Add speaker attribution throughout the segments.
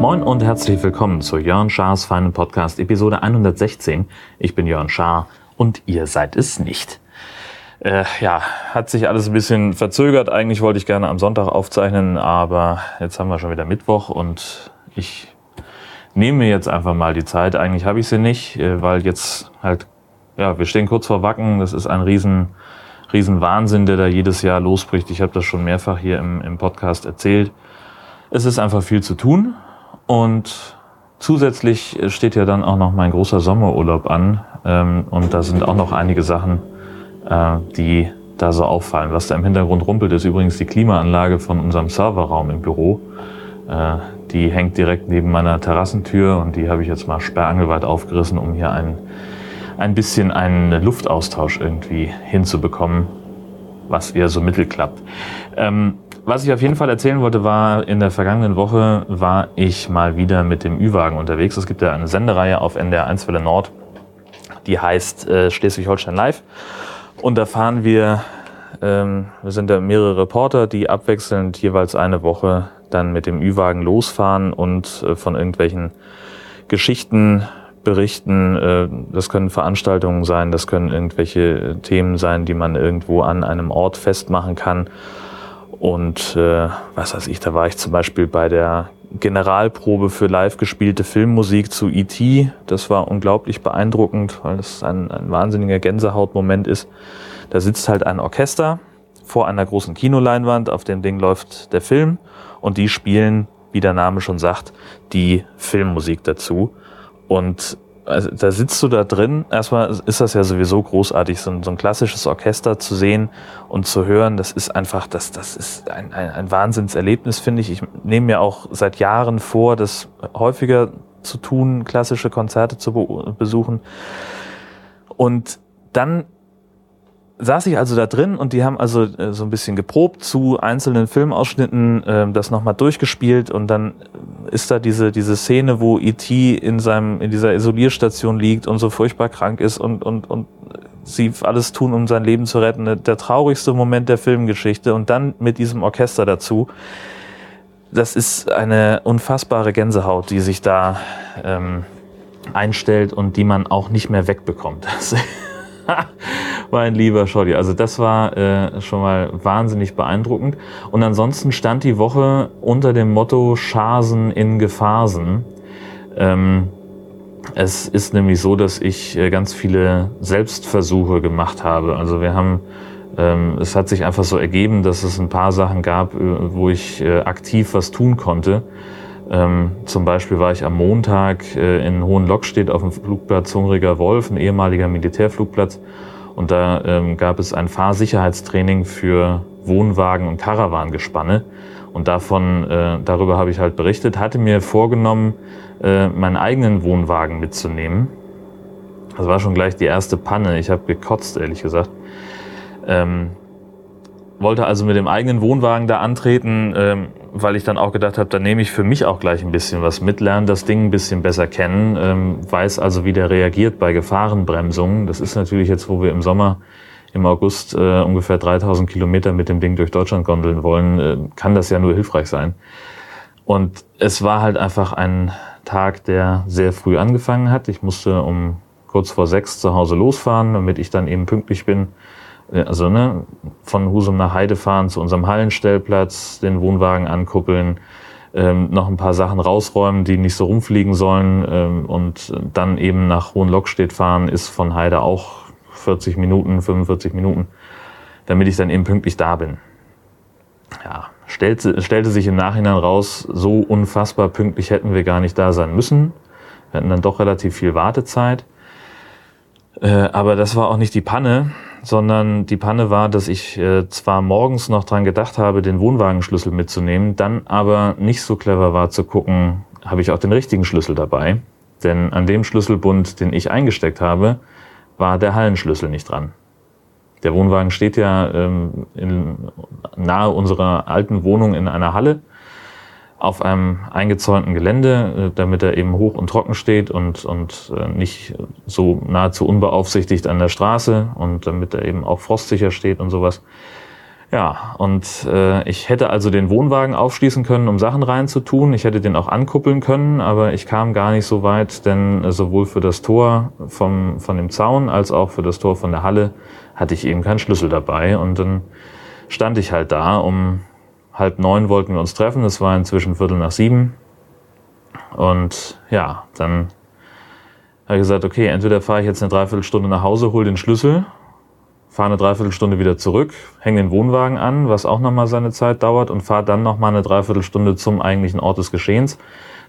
Speaker 1: Moin und herzlich willkommen zu Jörn Schars feinen Podcast Episode 116. Ich bin Jörn Schaar und ihr seid es nicht. Äh, ja, hat sich alles ein bisschen verzögert. Eigentlich wollte ich gerne am Sonntag aufzeichnen, aber jetzt haben wir schon wieder Mittwoch und ich nehme mir jetzt einfach mal die Zeit. Eigentlich habe ich sie nicht, äh, weil jetzt halt, ja, wir stehen kurz vor Wacken. Das ist ein riesen, riesen Wahnsinn, der da jedes Jahr losbricht. Ich habe das schon mehrfach hier im, im Podcast erzählt. Es ist einfach viel zu tun und zusätzlich steht ja dann auch noch mein großer Sommerurlaub an. Ähm, und da sind auch noch einige Sachen, äh, die da so auffallen. Was da im Hintergrund rumpelt, ist übrigens die Klimaanlage von unserem Serverraum im Büro. Äh, die hängt direkt neben meiner Terrassentür und die habe ich jetzt mal sperrangelweit aufgerissen, um hier ein, ein bisschen einen Luftaustausch irgendwie hinzubekommen, was eher so mittelklappt. Ähm, was ich auf jeden Fall erzählen wollte, war, in der vergangenen Woche war ich mal wieder mit dem Ü-Wagen unterwegs. Es gibt ja eine Sendereihe auf NDR 1 Welle Nord, die heißt äh, Schleswig-Holstein Live. Und da fahren wir, ähm, sind da mehrere Reporter, die abwechselnd jeweils eine Woche dann mit dem Ü-Wagen losfahren und äh, von irgendwelchen Geschichten berichten. Äh, das können Veranstaltungen sein, das können irgendwelche Themen sein, die man irgendwo an einem Ort festmachen kann. Und äh, was weiß ich, da war ich zum Beispiel bei der Generalprobe für live gespielte Filmmusik zu E.T. Das war unglaublich beeindruckend, weil das ein, ein wahnsinniger Gänsehautmoment ist. Da sitzt halt ein Orchester vor einer großen Kinoleinwand, auf dem Ding läuft der Film und die spielen, wie der Name schon sagt, die Filmmusik dazu. Und also da sitzt du da drin. Erstmal ist das ja sowieso großartig, so ein, so ein klassisches Orchester zu sehen und zu hören. Das ist einfach, das, das ist ein, ein, ein Wahnsinnserlebnis, finde ich. Ich nehme mir auch seit Jahren vor, das häufiger zu tun, klassische Konzerte zu be besuchen. Und dann saß ich also da drin und die haben also äh, so ein bisschen geprobt zu einzelnen Filmausschnitten, äh, das nochmal durchgespielt und dann ist da diese, diese Szene, wo E.T. in seinem, in dieser Isolierstation liegt und so furchtbar krank ist und, und, und sie alles tun, um sein Leben zu retten. Der traurigste Moment der Filmgeschichte und dann mit diesem Orchester dazu. Das ist eine unfassbare Gänsehaut, die sich da ähm, einstellt und die man auch nicht mehr wegbekommt. mein lieber Scholli. Also das war äh, schon mal wahnsinnig beeindruckend. Und ansonsten stand die Woche unter dem Motto Schasen in Gefasen. Ähm, es ist nämlich so, dass ich äh, ganz viele Selbstversuche gemacht habe. Also wir haben, ähm, es hat sich einfach so ergeben, dass es ein paar Sachen gab, äh, wo ich äh, aktiv was tun konnte. Ähm, zum Beispiel war ich am Montag äh, in Hohenlockstedt auf dem Flugplatz Hungriger Wolf, ein ehemaliger Militärflugplatz. Und da ähm, gab es ein Fahrsicherheitstraining für Wohnwagen und Caravangespanne. Und davon, äh, darüber habe ich halt berichtet, hatte mir vorgenommen, äh, meinen eigenen Wohnwagen mitzunehmen. Das war schon gleich die erste Panne. Ich habe gekotzt, ehrlich gesagt. Ähm, wollte also mit dem eigenen Wohnwagen da antreten, ähm, weil ich dann auch gedacht habe, da nehme ich für mich auch gleich ein bisschen was mit, lerne das Ding ein bisschen besser kennen, ähm, weiß also, wie der reagiert bei Gefahrenbremsungen. Das ist natürlich jetzt, wo wir im Sommer, im August äh, ungefähr 3000 Kilometer mit dem Ding durch Deutschland gondeln wollen, äh, kann das ja nur hilfreich sein. Und es war halt einfach ein Tag, der sehr früh angefangen hat. Ich musste um kurz vor sechs zu Hause losfahren, damit ich dann eben pünktlich bin also ne, von Husum nach Heide fahren zu unserem Hallenstellplatz, den Wohnwagen ankuppeln, ähm, noch ein paar Sachen rausräumen, die nicht so rumfliegen sollen ähm, und dann eben nach Hohenlockstedt fahren, ist von Heide auch 40 Minuten, 45 Minuten, damit ich dann eben pünktlich da bin. Ja, stellte, stellte sich im Nachhinein raus, so unfassbar pünktlich hätten wir gar nicht da sein müssen. Wir hatten dann doch relativ viel Wartezeit. Äh, aber das war auch nicht die Panne, sondern die Panne war, dass ich äh, zwar morgens noch dran gedacht habe, den Wohnwagenschlüssel mitzunehmen, dann aber nicht so clever war zu gucken, habe ich auch den richtigen Schlüssel dabei. Denn an dem Schlüsselbund, den ich eingesteckt habe, war der Hallenschlüssel nicht dran. Der Wohnwagen steht ja ähm, in, nahe unserer alten Wohnung in einer Halle. Auf einem eingezäunten Gelände, äh, damit er eben hoch und trocken steht und, und äh, nicht so nahezu unbeaufsichtigt an der Straße und damit er eben auch frostsicher steht und sowas. Ja, und äh, ich hätte also den Wohnwagen aufschließen können, um Sachen reinzutun. Ich hätte den auch ankuppeln können, aber ich kam gar nicht so weit, denn äh, sowohl für das Tor vom, von dem Zaun als auch für das Tor von der Halle hatte ich eben keinen Schlüssel dabei. Und dann stand ich halt da. Um halb neun wollten wir uns treffen. Es war inzwischen Viertel nach sieben. Und ja, dann habe ich gesagt, okay, entweder fahre ich jetzt eine Dreiviertelstunde nach Hause, hole den Schlüssel fahre eine Dreiviertelstunde wieder zurück, hänge den Wohnwagen an, was auch nochmal seine Zeit dauert und fahre dann nochmal eine Dreiviertelstunde zum eigentlichen Ort des Geschehens,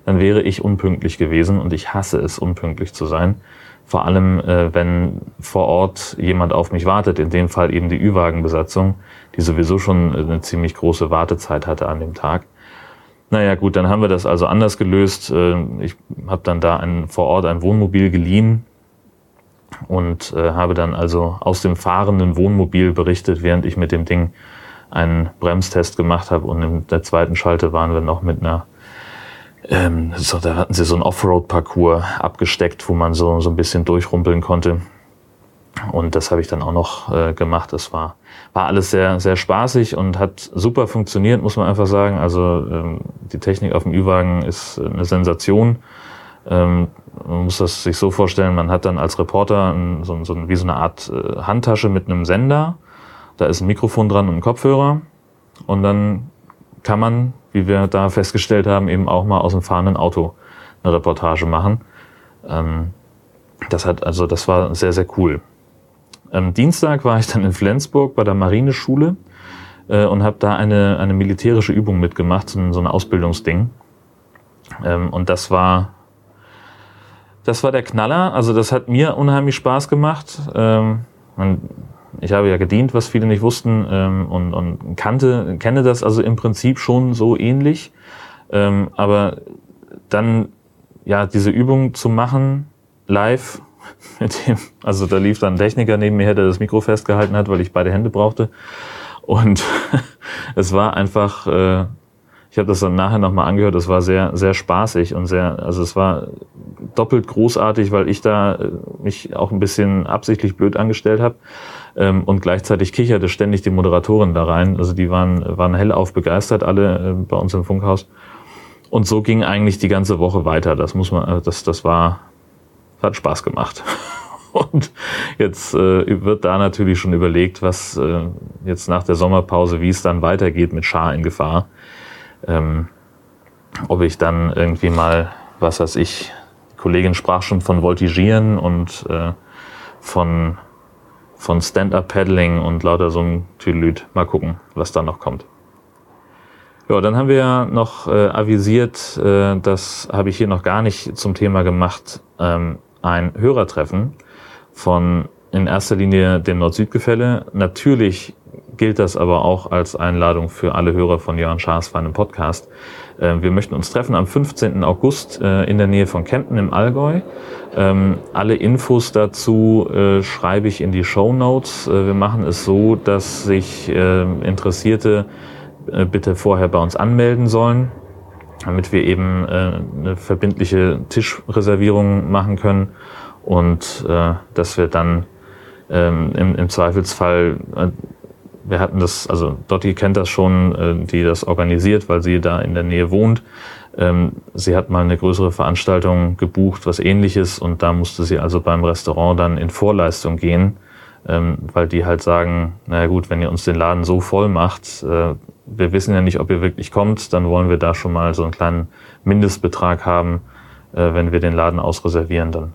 Speaker 1: dann wäre ich unpünktlich gewesen und ich hasse es, unpünktlich zu sein. Vor allem, äh, wenn vor Ort jemand auf mich wartet, in dem Fall eben die Ü-Wagenbesatzung, die sowieso schon eine ziemlich große Wartezeit hatte an dem Tag. Naja gut, dann haben wir das also anders gelöst. Äh, ich habe dann da ein, vor Ort ein Wohnmobil geliehen, und äh, habe dann also aus dem fahrenden Wohnmobil berichtet, während ich mit dem Ding einen Bremstest gemacht habe und in der zweiten Schalte waren wir noch mit einer ähm, so, da hatten sie so einen Offroad-Parcours abgesteckt, wo man so, so ein bisschen durchrumpeln konnte. Und das habe ich dann auch noch äh, gemacht. Das war, war alles sehr, sehr spaßig und hat super funktioniert, muss man einfach sagen. Also ähm, die Technik auf dem Ü-Wagen ist eine Sensation. Ähm, man muss das sich so vorstellen, man hat dann als Reporter so, so, wie so eine Art äh, Handtasche mit einem Sender. Da ist ein Mikrofon dran und ein Kopfhörer. Und dann kann man, wie wir da festgestellt haben, eben auch mal aus dem fahrenden Auto eine Reportage machen. Ähm, das hat also, das war sehr, sehr cool. Am Dienstag war ich dann in Flensburg bei der Marineschule äh, und habe da eine, eine militärische Übung mitgemacht, so ein, so ein Ausbildungsding. Ähm, und das war das war der Knaller. Also das hat mir unheimlich Spaß gemacht. Ähm, man, ich habe ja gedient, was viele nicht wussten ähm, und, und kannte, kenne das also im Prinzip schon so ähnlich. Ähm, aber dann ja diese Übung zu machen live mit dem, also da lief dann ein Techniker neben mir her, der das Mikro festgehalten hat, weil ich beide Hände brauchte. Und es war einfach äh, ich habe das dann nachher nochmal angehört, es war sehr, sehr spaßig und sehr, also es war doppelt großartig, weil ich da äh, mich auch ein bisschen absichtlich blöd angestellt habe. Ähm, und gleichzeitig kicherte ständig die Moderatorin da rein. Also die waren, waren hellauf begeistert, alle äh, bei uns im Funkhaus. Und so ging eigentlich die ganze Woche weiter. Das muss man, äh, das, das war, hat Spaß gemacht. Und jetzt äh, wird da natürlich schon überlegt, was äh, jetzt nach der Sommerpause, wie es dann weitergeht mit Schar in Gefahr ähm, ob ich dann irgendwie mal, was weiß ich, die Kollegin sprach schon von Voltigieren und äh, von, von Stand-Up-Paddling und lauter so ein Tüdelüt. Mal gucken, was da noch kommt. Ja, dann haben wir ja noch äh, avisiert, äh, das habe ich hier noch gar nicht zum Thema gemacht, ähm, ein Hörertreffen von in erster Linie dem Nord-Süd-Gefälle. Natürlich gilt das aber auch als Einladung für alle Hörer von Jörn Schaas für einen Podcast. Äh, wir möchten uns treffen am 15. August äh, in der Nähe von Kempten im Allgäu. Ähm, alle Infos dazu äh, schreibe ich in die Show Notes. Wir machen es so, dass sich Interessierte bitte vorher bei uns anmelden sollen, damit wir eben eine verbindliche Tischreservierung machen können und dass wir dann ähm, im, Zweifelsfall wir hatten das, also Dotti kennt das schon, äh, die das organisiert, weil sie da in der Nähe wohnt. Ähm, sie hat mal eine größere Veranstaltung gebucht, was ähnliches, und da musste sie also beim Restaurant dann in Vorleistung gehen, ähm, weil die halt sagen, naja gut, wenn ihr uns den Laden so voll macht, äh, wir wissen ja nicht, ob ihr wirklich kommt, dann wollen wir da schon mal so einen kleinen Mindestbetrag haben, äh, wenn wir den Laden ausreservieren, dann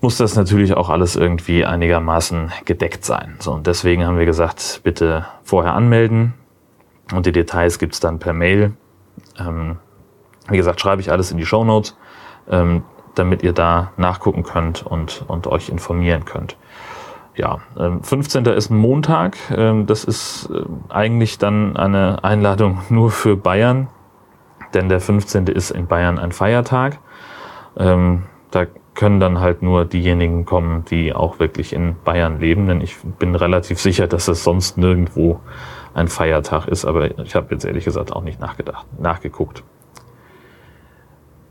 Speaker 1: muss das natürlich auch alles irgendwie einigermaßen gedeckt sein. So, und deswegen haben wir gesagt, bitte vorher anmelden und die Details gibt's dann per Mail. Ähm, wie gesagt, schreibe ich alles in die Show Notes, ähm, damit ihr da nachgucken könnt und, und euch informieren könnt. Ja, ähm, 15. ist Montag. Ähm, das ist äh, eigentlich dann eine Einladung nur für Bayern, denn der 15. ist in Bayern ein Feiertag. Ähm, da können dann halt nur diejenigen kommen, die auch wirklich in Bayern leben, denn ich bin relativ sicher, dass es sonst nirgendwo ein Feiertag ist, aber ich habe jetzt ehrlich gesagt auch nicht nachgedacht, nachgeguckt.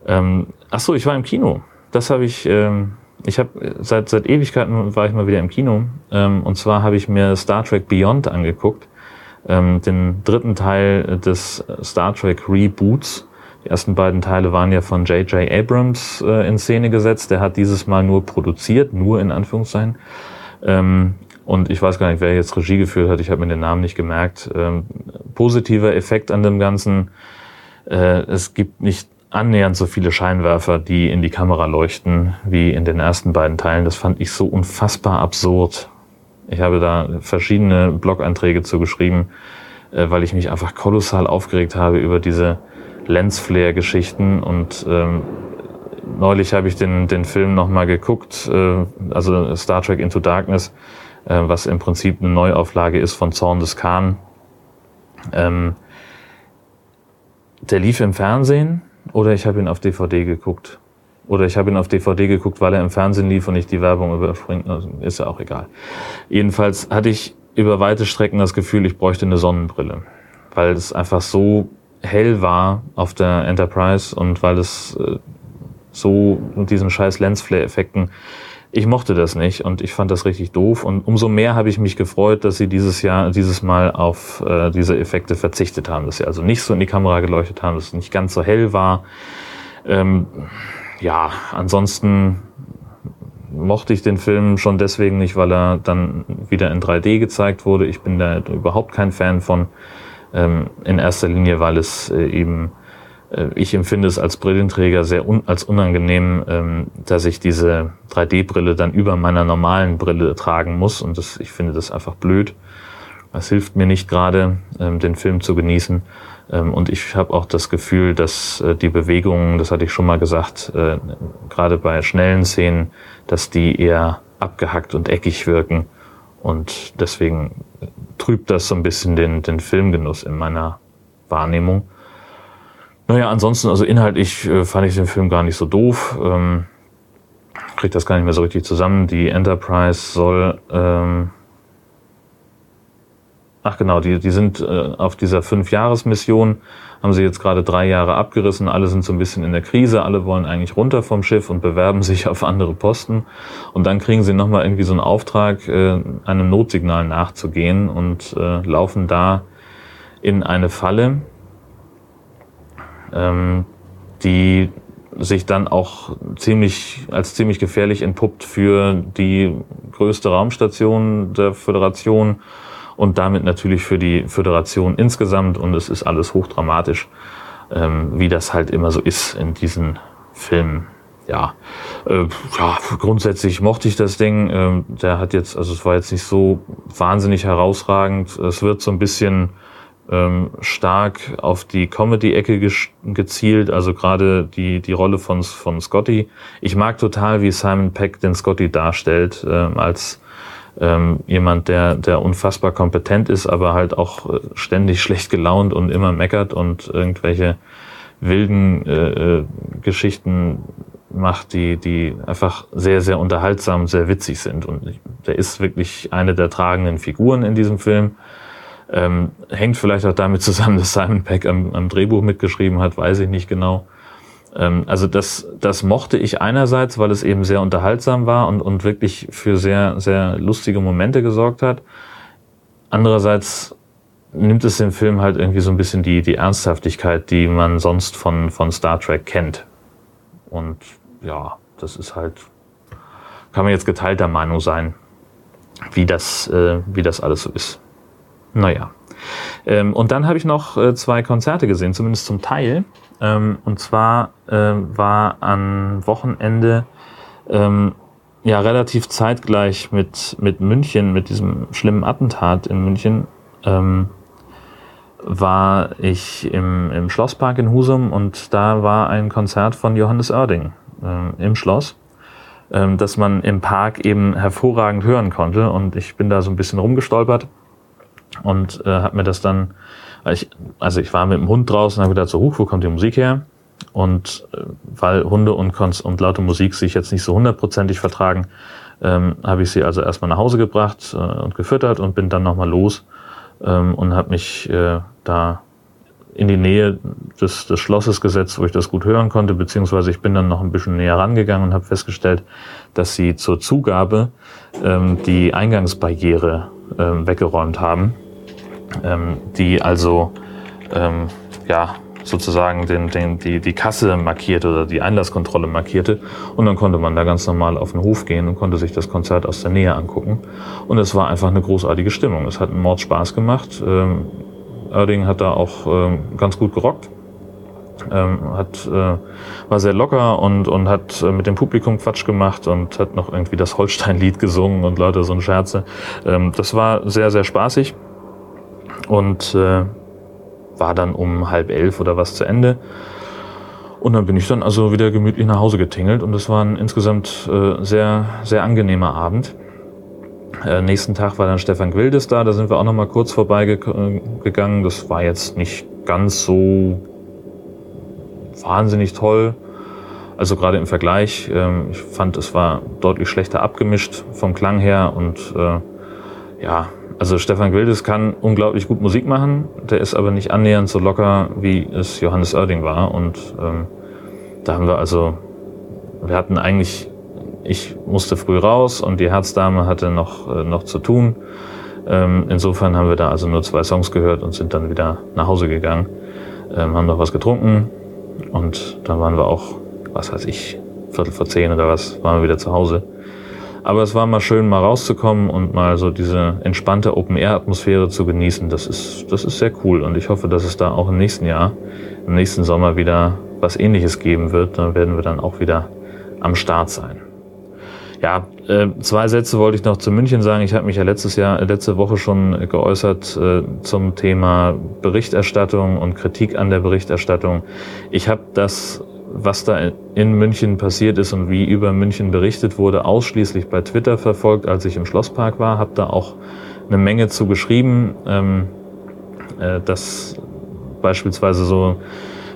Speaker 1: Ähm, ach so, ich war im Kino. Das habe ich, ähm, ich habe seit seit Ewigkeiten war ich mal wieder im Kino. Ähm, und zwar habe ich mir Star Trek Beyond angeguckt, ähm, den dritten Teil des Star Trek Reboots. Die ersten beiden Teile waren ja von J.J. Abrams äh, in Szene gesetzt. Der hat dieses Mal nur produziert, nur in Anführungszeichen. Ähm, und ich weiß gar nicht, wer jetzt Regie geführt hat. Ich habe mir den Namen nicht gemerkt. Ähm, positiver Effekt an dem Ganzen. Äh, es gibt nicht annähernd so viele Scheinwerfer, die in die Kamera leuchten, wie in den ersten beiden Teilen. Das fand ich so unfassbar absurd. Ich habe da verschiedene Blog-Einträge zu geschrieben, äh, weil ich mich einfach kolossal aufgeregt habe über diese Lensflare-Geschichten und ähm, neulich habe ich den, den Film nochmal geguckt, äh, also Star Trek Into Darkness, äh, was im Prinzip eine Neuauflage ist von Zorn des Khan. Ähm, der lief im Fernsehen oder ich habe ihn auf DVD geguckt. Oder ich habe ihn auf DVD geguckt, weil er im Fernsehen lief und ich die Werbung überspringt. Also ist ja auch egal. Jedenfalls hatte ich über weite Strecken das Gefühl, ich bräuchte eine Sonnenbrille. Weil es einfach so hell war auf der Enterprise und weil es äh, so mit diesen scheiß Lensflare-Effekten, ich mochte das nicht und ich fand das richtig doof. Und umso mehr habe ich mich gefreut, dass sie dieses Jahr, dieses Mal auf äh, diese Effekte verzichtet haben, dass sie also nicht so in die Kamera geleuchtet haben, dass es nicht ganz so hell war. Ähm, ja, ansonsten mochte ich den Film schon deswegen nicht, weil er dann wieder in 3D gezeigt wurde. Ich bin da überhaupt kein Fan von. Ähm, in erster Linie, weil es äh, eben, äh, ich empfinde es als Brillenträger sehr un als unangenehm, ähm, dass ich diese 3D-Brille dann über meiner normalen Brille tragen muss. Und das, ich finde das einfach blöd. Es hilft mir nicht gerade, ähm, den Film zu genießen. Und ich habe auch das Gefühl, dass äh, die Bewegungen, das hatte ich schon mal gesagt, gerade bei schnellen Szenen, dass die eher abgehackt und eckig wirken. Und deswegen trübt das so ein bisschen den, den Filmgenuss in meiner Wahrnehmung. Naja, ansonsten, also inhaltlich äh, fand ich den Film gar nicht so doof. Ähm, krieg das gar nicht mehr so richtig zusammen. Die Enterprise soll ähm, Ach genau, die, die sind äh, auf dieser Fünf-Jahres-Mission, haben sie jetzt gerade drei Jahre abgerissen, alle sind so ein bisschen in der Krise, alle wollen eigentlich runter vom Schiff und bewerben sich auf andere Posten. Und dann kriegen sie nochmal irgendwie so einen Auftrag, äh, einem Notsignal nachzugehen und äh, laufen da in eine Falle, ähm, die sich dann auch ziemlich als ziemlich gefährlich entpuppt für die größte Raumstation der Föderation und damit natürlich für die Föderation insgesamt. Und es ist alles hochdramatisch, ähm, wie das halt immer so ist in diesen Filmen. Ja, äh, ja, grundsätzlich mochte ich das Ding. Ähm, der hat jetzt, also es war jetzt nicht so wahnsinnig herausragend. Es wird so ein bisschen ähm, stark auf die Comedy-Ecke gezielt, also gerade die, die Rolle von, von Scotty. Ich mag total, wie Simon Peck den Scotty darstellt, äh, als ähm, jemand, der, der unfassbar kompetent ist, aber halt auch äh, ständig schlecht gelaunt und immer meckert und irgendwelche wilden äh, äh, Geschichten macht, die, die einfach sehr, sehr unterhaltsam, sehr witzig sind. Und der ist wirklich eine der tragenden Figuren in diesem Film. Ähm, hängt vielleicht auch damit zusammen, dass Simon Peck am, am Drehbuch mitgeschrieben hat, weiß ich nicht genau. Ähm, also das, das mochte ich einerseits, weil es eben sehr unterhaltsam war und, und wirklich für sehr, sehr lustige Momente gesorgt hat. Andererseits nimmt es dem Film halt irgendwie so ein bisschen die, die Ernsthaftigkeit, die man sonst von, von Star Trek kennt. Und ja, das ist halt, kann man jetzt geteilter Meinung sein, wie das, äh, wie das alles so ist. Naja. Ähm, und dann habe ich noch äh, zwei Konzerte gesehen, zumindest zum Teil. Ähm, und zwar äh, war am Wochenende ähm, ja relativ zeitgleich mit, mit München, mit diesem schlimmen Attentat in München, ähm, war ich im, im Schlosspark in Husum und da war ein Konzert von Johannes Oerding äh, im Schloss, äh, das man im Park eben hervorragend hören konnte. Und ich bin da so ein bisschen rumgestolpert und äh, habe mir das dann ich, also ich war mit dem Hund draußen und habe gedacht, so, huch, wo kommt die Musik her? Und äh, weil Hunde und, und laute Musik sich jetzt nicht so hundertprozentig vertragen, ähm, habe ich sie also erstmal nach Hause gebracht äh, und gefüttert und bin dann nochmal los ähm, und habe mich äh, da in die Nähe des, des Schlosses gesetzt, wo ich das gut hören konnte, beziehungsweise ich bin dann noch ein bisschen näher rangegangen und habe festgestellt, dass sie zur Zugabe ähm, die Eingangsbarriere ähm, weggeräumt haben, ähm, die also ähm, ja sozusagen den, den, die, die Kasse markierte oder die Einlasskontrolle markierte. Und dann konnte man da ganz normal auf den Hof gehen und konnte sich das Konzert aus der Nähe angucken. Und es war einfach eine großartige Stimmung. Es hat einen Mord Spaß gemacht. Ähm, Erding hat da auch ähm, ganz gut gerockt. Ähm, hat, äh, war sehr locker und, und hat äh, mit dem Publikum Quatsch gemacht und hat noch irgendwie das Holstein-Lied gesungen und Leute so ein Scherze. Ähm, das war sehr, sehr spaßig und äh, war dann um halb elf oder was zu Ende. Und dann bin ich dann also wieder gemütlich nach Hause getingelt und es war ein insgesamt äh, sehr, sehr angenehmer Abend. Äh, nächsten Tag war dann Stefan Gwildes da, da sind wir auch noch mal kurz vorbeigegangen. Das war jetzt nicht ganz so wahnsinnig toll. Also gerade im Vergleich, ähm, ich fand, es war deutlich schlechter abgemischt vom Klang her und äh, ja, also Stefan Gwildes kann unglaublich gut Musik machen, der ist aber nicht annähernd so locker, wie es Johannes Oerding war und ähm, da haben wir also, wir hatten eigentlich ich musste früh raus und die Herzdame hatte noch, äh, noch zu tun. Ähm, insofern haben wir da also nur zwei Songs gehört und sind dann wieder nach Hause gegangen, ähm, haben noch was getrunken und dann waren wir auch, was weiß ich, Viertel vor zehn oder was, waren wir wieder zu Hause. Aber es war mal schön, mal rauszukommen und mal so diese entspannte Open-Air-Atmosphäre zu genießen. Das ist, das ist sehr cool und ich hoffe, dass es da auch im nächsten Jahr, im nächsten Sommer wieder was ähnliches geben wird. Dann werden wir dann auch wieder am Start sein. Ja, äh, zwei Sätze wollte ich noch zu München sagen. Ich habe mich ja letztes Jahr, letzte Woche schon geäußert äh, zum Thema Berichterstattung und Kritik an der Berichterstattung. Ich habe das, was da in München passiert ist und wie über München berichtet wurde, ausschließlich bei Twitter verfolgt, als ich im Schlosspark war. Habe da auch eine Menge zu geschrieben, ähm, äh, dass beispielsweise so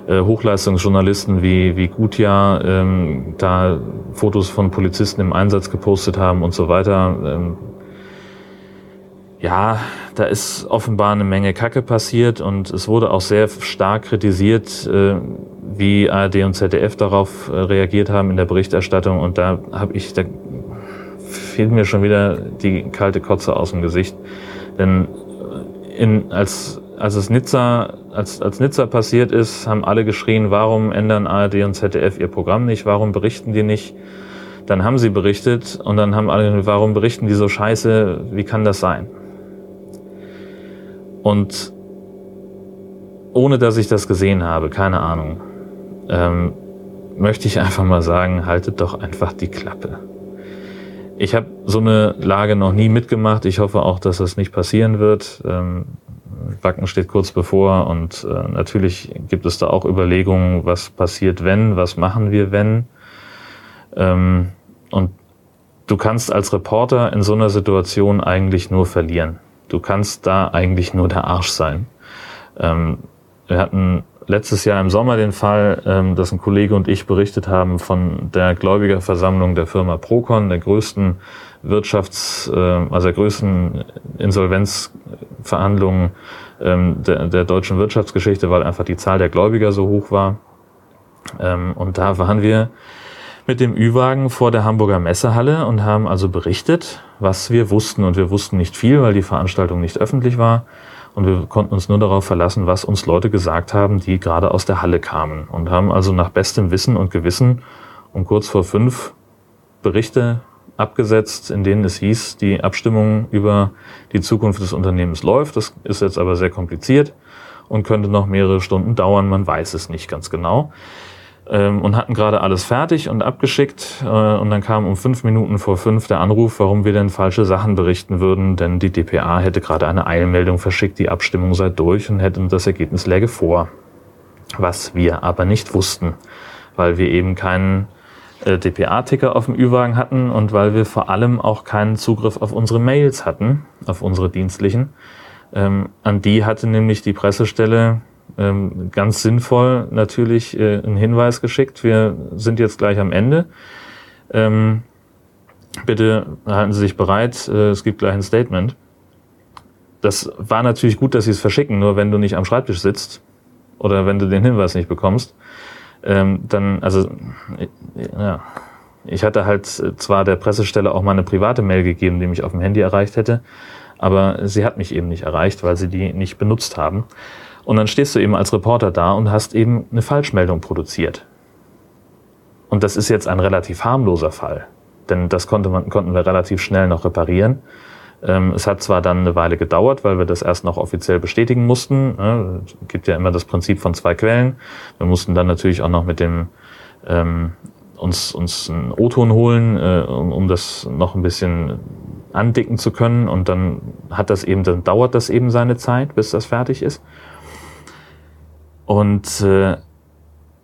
Speaker 1: äh, Hochleistungsjournalisten wie, wie Gutjahr ähm, da Fotos von Polizisten im Einsatz gepostet haben und so weiter. Ähm, ja, da ist offenbar eine Menge Kacke passiert und es wurde auch sehr stark kritisiert, äh, wie ARD und ZDF darauf äh, reagiert haben in der Berichterstattung. Und da habe ich, da fehlt mir schon wieder die kalte Kotze aus dem Gesicht. Denn in, als als es Nizza, als, als Nizza passiert ist, haben alle geschrien, warum ändern ARD und ZDF ihr Programm nicht, warum berichten die nicht? Dann haben sie berichtet und dann haben alle, warum berichten die so scheiße, wie kann das sein? Und ohne dass ich das gesehen habe, keine Ahnung, ähm, möchte ich einfach mal sagen, haltet doch einfach die Klappe. Ich habe so eine Lage noch nie mitgemacht. Ich hoffe auch, dass das nicht passieren wird. Ähm, Wacken steht kurz bevor und äh, natürlich gibt es da auch Überlegungen, was passiert, wenn, was machen wir, wenn. Ähm, und du kannst als Reporter in so einer Situation eigentlich nur verlieren. Du kannst da eigentlich nur der Arsch sein. Ähm, wir hatten letztes Jahr im Sommer den Fall, ähm, dass ein Kollege und ich berichtet haben von der Gläubigerversammlung der Firma Procon, der größten Wirtschafts-, äh, also der größten Insolvenzverhandlungen ähm, der, der deutschen Wirtschaftsgeschichte, weil einfach die Zahl der Gläubiger so hoch war. Ähm, und da waren wir mit dem Ü-Wagen vor der Hamburger Messehalle und haben also berichtet, was wir wussten. Und wir wussten nicht viel, weil die Veranstaltung nicht öffentlich war. Und wir konnten uns nur darauf verlassen, was uns Leute gesagt haben, die gerade aus der Halle kamen. Und haben also nach bestem Wissen und Gewissen um kurz vor fünf Berichte abgesetzt, in denen es hieß, die Abstimmung über die Zukunft des Unternehmens läuft. Das ist jetzt aber sehr kompliziert und könnte noch mehrere Stunden dauern. Man weiß es nicht ganz genau. Ähm, und hatten gerade alles fertig und abgeschickt. Äh, und dann kam um fünf Minuten vor fünf der Anruf, warum wir denn falsche Sachen berichten würden, denn die DPA hätte gerade eine Eilmeldung verschickt, die Abstimmung sei durch und hätte das Ergebnis läge vor. Was wir aber nicht wussten, weil wir eben keinen äh, DPA-Ticker auf dem Ü-Wagen hatten und weil wir vor allem auch keinen Zugriff auf unsere Mails hatten, auf unsere dienstlichen. Ähm, an die hatte nämlich die Pressestelle ähm, ganz sinnvoll natürlich äh, einen Hinweis geschickt. Wir sind jetzt gleich am Ende. Ähm, bitte halten Sie sich bereit, äh, es gibt gleich ein Statement. das war natürlich gut, dass sie es verschicken, nur wenn du nicht am Schreibtisch sitzt oder wenn du den Hinweis nicht bekommst, ähm, dann, also, ja, ich hatte halt zwar der Pressestelle auch mal eine private Mail gegeben, die mich auf dem Handy erreicht hätte, aber sie hat mich eben nicht erreicht, weil sie die nicht benutzt haben. Und dann stehst du eben als Reporter da und hast eben eine Falschmeldung produziert. Und das ist jetzt ein relativ harmloser Fall, denn das konnte man, konnten wir relativ schnell noch reparieren. Ähm, es hat zwar dann eine Weile gedauert, weil wir das erst noch offiziell bestätigen mussten. Es gibt ja immer das Prinzip von zwei Quellen. Wir mussten dann natürlich auch noch mit dem ähm, uns, uns einen O-Ton holen, äh, um, um das noch ein bisschen andicken zu können. Und dann hat das eben, dann dauert das eben seine Zeit, bis das fertig ist. Und äh,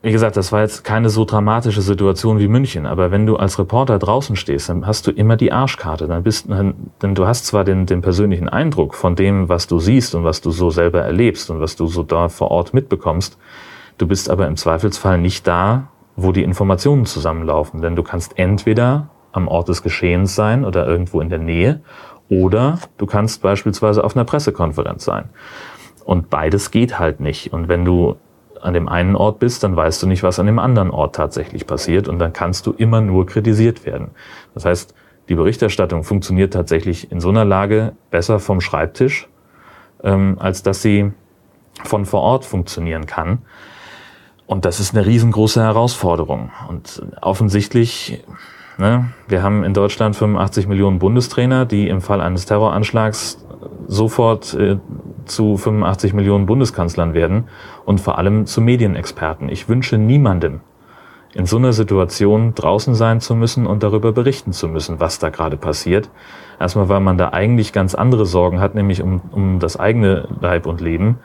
Speaker 1: wie gesagt, das war jetzt keine so dramatische Situation wie München, aber wenn du als Reporter draußen stehst, dann hast du immer die Arschkarte. Dann bist, denn du hast zwar den, den persönlichen Eindruck von dem, was du siehst und was du so selber erlebst und was du so da vor Ort mitbekommst. Du bist aber im Zweifelsfall nicht da, wo die Informationen zusammenlaufen, denn du kannst entweder am Ort des Geschehens sein oder irgendwo in der Nähe oder du kannst beispielsweise auf einer Pressekonferenz sein. Und beides geht halt nicht. Und wenn du an dem einen Ort bist, dann weißt du nicht, was an dem anderen Ort tatsächlich passiert und dann kannst du immer nur kritisiert werden. Das heißt, die Berichterstattung funktioniert tatsächlich in so einer Lage besser vom Schreibtisch, ähm, als dass sie von vor Ort funktionieren kann. Und das ist eine riesengroße Herausforderung. Und offensichtlich, ne, wir haben in Deutschland 85 Millionen Bundestrainer, die im Fall eines Terroranschlags sofort äh, zu 85 Millionen Bundeskanzlern werden und vor allem zu Medienexperten. Ich wünsche niemandem, in so einer Situation draußen sein zu müssen und darüber berichten zu müssen, was da gerade passiert. Erstmal, weil man da eigentlich ganz andere Sorgen hat, nämlich um, um das eigene Leib und Leben.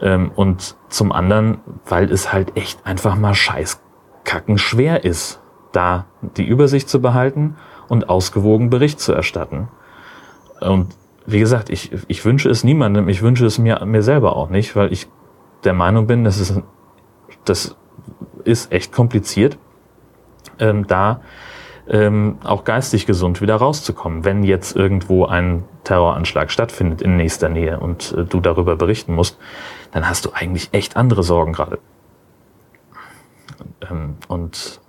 Speaker 1: Ähm, und zum anderen, weil es halt echt einfach mal scheißkacken schwer ist, da die Übersicht zu behalten und ausgewogen Bericht zu erstatten. Und wie gesagt, ich, ich wünsche es niemandem, ich wünsche es mir, mir selber auch nicht, weil ich der Meinung bin, dass es, das ist echt kompliziert, ähm, da ähm, auch geistig gesund wieder rauszukommen. Wenn jetzt irgendwo ein Terroranschlag stattfindet in nächster Nähe und äh, du darüber berichten musst, dann hast du eigentlich echt andere Sorgen gerade. Ähm, und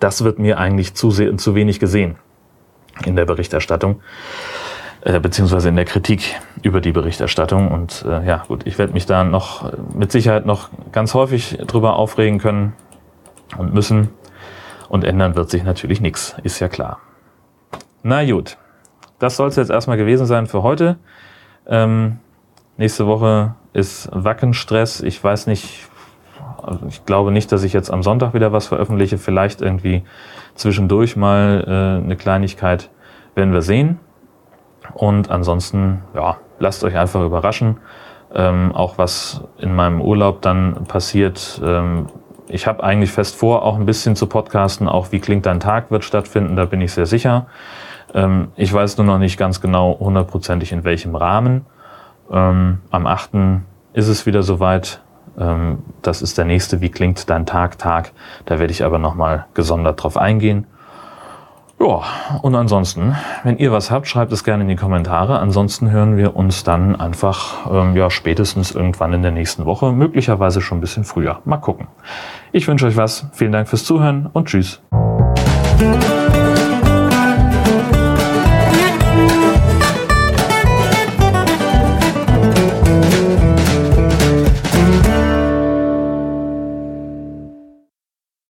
Speaker 1: das wird mir eigentlich zu, zu wenig gesehen in der Berichterstattung äh, beziehungsweise in der Kritik über die Berichterstattung. Und äh, ja, gut, ich werde mich da noch mit Sicherheit noch ganz häufig drüber aufregen können und müssen. Und ändern wird sich natürlich nichts, ist ja klar. Na gut, das soll es jetzt erstmal gewesen sein für heute. Ähm, nächste Woche ist Wackenstress. Ich weiß nicht, ich glaube nicht, dass ich jetzt am Sonntag wieder was veröffentliche. Vielleicht irgendwie zwischendurch mal äh, eine Kleinigkeit werden wir sehen. Und ansonsten, ja, lasst euch einfach überraschen. Ähm, auch was in meinem Urlaub dann passiert. Ähm, ich habe eigentlich fest vor, auch ein bisschen zu podcasten. Auch wie klingt dein Tag wird stattfinden, da bin ich sehr sicher. Ähm, ich weiß nur noch nicht ganz genau hundertprozentig in welchem Rahmen. Ähm, am 8. ist es wieder soweit. Ähm, das ist der nächste Wie klingt dein Tag Tag. Da werde ich aber nochmal gesondert drauf eingehen. Ja, und ansonsten, wenn ihr was habt, schreibt es gerne in die Kommentare. Ansonsten hören wir uns dann einfach ähm, ja, spätestens irgendwann in der nächsten Woche, möglicherweise schon ein bisschen früher. Mal gucken. Ich wünsche euch was. Vielen Dank fürs Zuhören und tschüss.